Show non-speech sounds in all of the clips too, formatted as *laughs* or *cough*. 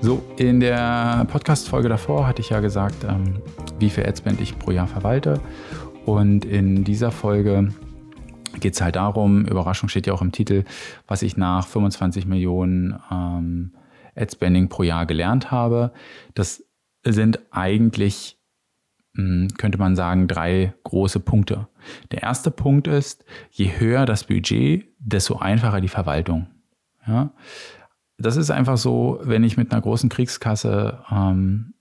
So, in der Podcast-Folge davor hatte ich ja gesagt, ähm, wie viel Adspend ich pro Jahr verwalte. Und in dieser Folge geht es halt darum, Überraschung steht ja auch im Titel, was ich nach 25 Millionen ähm, Adspending pro Jahr gelernt habe. Das sind eigentlich, hm, könnte man sagen, drei große Punkte. Der erste Punkt ist, je höher das Budget, desto einfacher die Verwaltung. Ja? Das ist einfach so, wenn ich mit einer großen Kriegskasse ähm,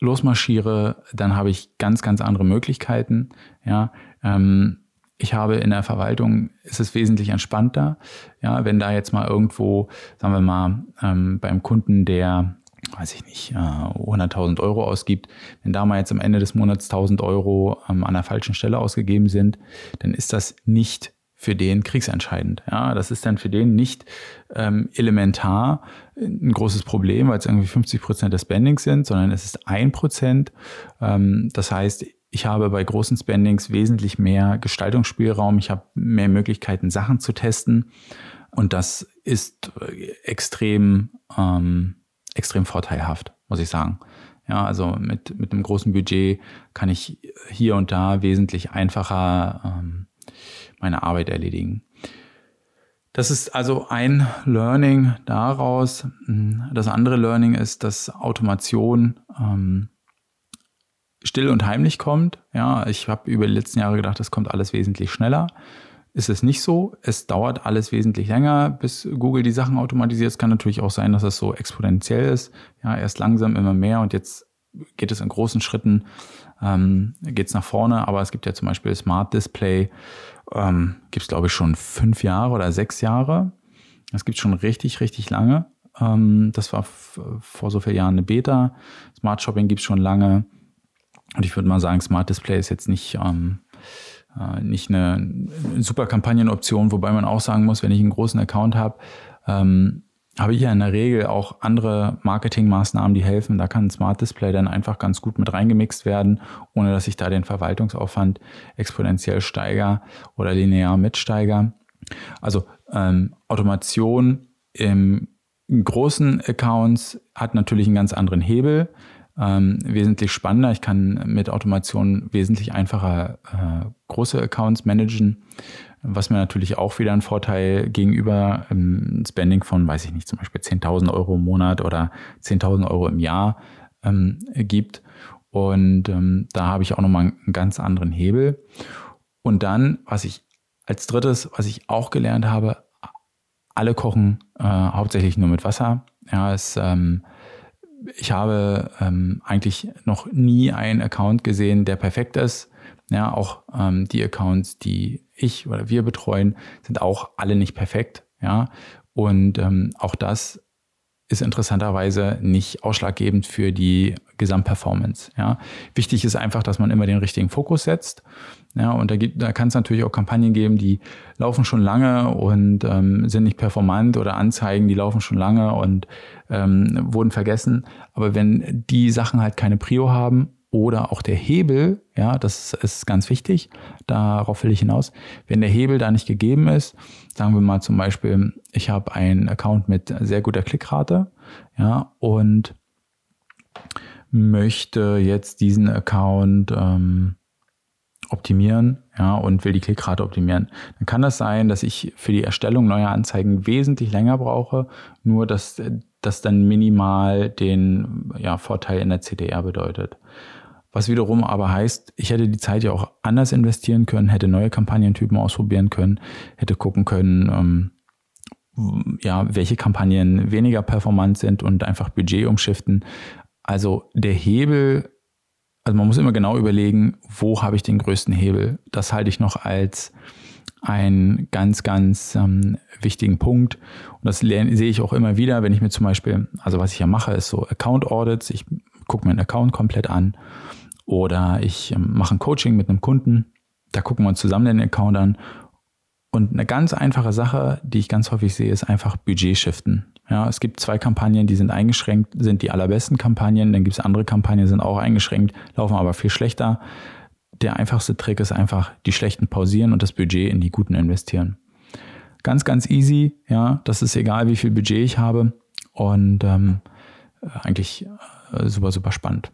losmarschiere, dann habe ich ganz, ganz andere Möglichkeiten. Ja, ähm, ich habe in der Verwaltung ist es wesentlich entspannter. Ja, wenn da jetzt mal irgendwo, sagen wir mal, ähm, beim Kunden, der weiß ich nicht, äh, 100.000 Euro ausgibt, wenn da mal jetzt am Ende des Monats 1.000 Euro ähm, an der falschen Stelle ausgegeben sind, dann ist das nicht für den kriegsentscheidend. Ja, das ist dann für den nicht ähm, elementar ein großes Problem, weil es irgendwie 50 Prozent des Spendings sind, sondern es ist ein Prozent. Ähm, das heißt, ich habe bei großen Spendings wesentlich mehr Gestaltungsspielraum. Ich habe mehr Möglichkeiten, Sachen zu testen. Und das ist äh, extrem, ähm, extrem vorteilhaft, muss ich sagen. Ja, also mit, mit einem großen Budget kann ich hier und da wesentlich einfacher ähm, meine Arbeit erledigen. Das ist also ein Learning daraus. Das andere Learning ist, dass Automation ähm, still und heimlich kommt. Ja, ich habe über die letzten Jahre gedacht, das kommt alles wesentlich schneller. Ist es nicht so. Es dauert alles wesentlich länger, bis Google die Sachen automatisiert. Es kann natürlich auch sein, dass es so exponentiell ist. Ja, erst langsam immer mehr und jetzt geht es in großen Schritten, ähm, geht es nach vorne. Aber es gibt ja zum Beispiel Smart Display ähm, gibt es, glaube ich, schon fünf Jahre oder sechs Jahre. Das gibt schon richtig, richtig lange. Ähm, das war vor so vielen Jahren eine Beta. Smart Shopping gibt es schon lange. Und ich würde mal sagen, Smart Display ist jetzt nicht, ähm, äh, nicht eine, eine super Kampagnenoption, wobei man auch sagen muss, wenn ich einen großen Account habe, ähm, habe ich ja in der Regel auch andere Marketingmaßnahmen, die helfen. Da kann ein Smart Display dann einfach ganz gut mit reingemixt werden, ohne dass ich da den Verwaltungsaufwand exponentiell steiger oder linear mitsteiger. Also ähm, Automation im großen Accounts hat natürlich einen ganz anderen Hebel, ähm, wesentlich spannender. Ich kann mit Automation wesentlich einfacher äh, große Accounts managen was mir natürlich auch wieder einen Vorteil gegenüber ähm, Spending von, weiß ich nicht, zum Beispiel 10.000 Euro im Monat oder 10.000 Euro im Jahr ähm, gibt. Und ähm, da habe ich auch nochmal einen ganz anderen Hebel. Und dann, was ich als drittes, was ich auch gelernt habe, alle kochen äh, hauptsächlich nur mit Wasser. Ja, es, ähm, ich habe ähm, eigentlich noch nie einen Account gesehen, der perfekt ist. Ja, auch ähm, die Accounts, die ich oder wir betreuen, sind auch alle nicht perfekt. Ja, und ähm, auch das ist interessanterweise nicht ausschlaggebend für die Gesamtperformance. Ja. Wichtig ist einfach, dass man immer den richtigen Fokus setzt. Ja, und da, gibt, da kann es natürlich auch Kampagnen geben, die laufen schon lange und ähm, sind nicht performant oder Anzeigen, die laufen schon lange und ähm, wurden vergessen. Aber wenn die Sachen halt keine Prio haben oder auch der Hebel, ja, das ist ganz wichtig, darauf will ich hinaus. Wenn der Hebel da nicht gegeben ist, sagen wir mal zum Beispiel, ich habe einen Account mit sehr guter Klickrate, ja, und möchte jetzt diesen Account ähm, optimieren, ja, und will die Klickrate optimieren, dann kann das sein, dass ich für die Erstellung neuer Anzeigen wesentlich länger brauche, nur dass das dann minimal den ja, Vorteil in der CDR bedeutet. Was wiederum aber heißt, ich hätte die Zeit ja auch anders investieren können, hätte neue Kampagnentypen ausprobieren können, hätte gucken können, ähm, ja, welche Kampagnen weniger performant sind und einfach Budget umschiften. Also der Hebel, also man muss immer genau überlegen, wo habe ich den größten Hebel. Das halte ich noch als einen ganz, ganz ähm, wichtigen Punkt. Und das sehe ich auch immer wieder, wenn ich mir zum Beispiel, also was ich ja mache, ist so Account Audits. Ich gucke mir einen Account komplett an oder ich ähm, mache ein Coaching mit einem Kunden, da gucken wir uns zusammen den Account an. Und eine ganz einfache Sache, die ich ganz häufig sehe, ist einfach Budget shiften. Ja, es gibt zwei Kampagnen, die sind eingeschränkt, sind die allerbesten Kampagnen. Dann gibt es andere Kampagnen, die sind auch eingeschränkt, laufen aber viel schlechter. Der einfachste Trick ist einfach die schlechten pausieren und das Budget in die guten investieren. Ganz, ganz easy. Ja, das ist egal, wie viel Budget ich habe. Und ähm, eigentlich äh, super, super spannend.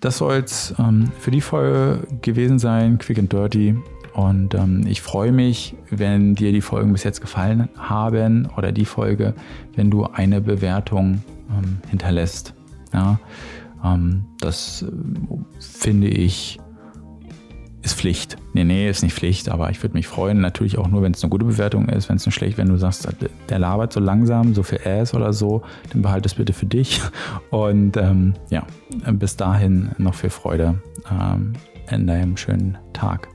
Das soll es ähm, für die Folge gewesen sein, Quick and Dirty. Und ähm, ich freue mich, wenn dir die Folgen bis jetzt gefallen haben oder die Folge, wenn du eine Bewertung ähm, hinterlässt. Ja, ähm, das äh, finde ich ist Pflicht. Nee, nee, ist nicht Pflicht, aber ich würde mich freuen. Natürlich auch nur, wenn es eine gute Bewertung ist. Wenn es eine schlecht, wenn du sagst, der labert so langsam, so viel Ass oder so, dann behalte es bitte für dich. *laughs* Und ähm, ja, bis dahin noch viel Freude ähm, in deinem schönen Tag.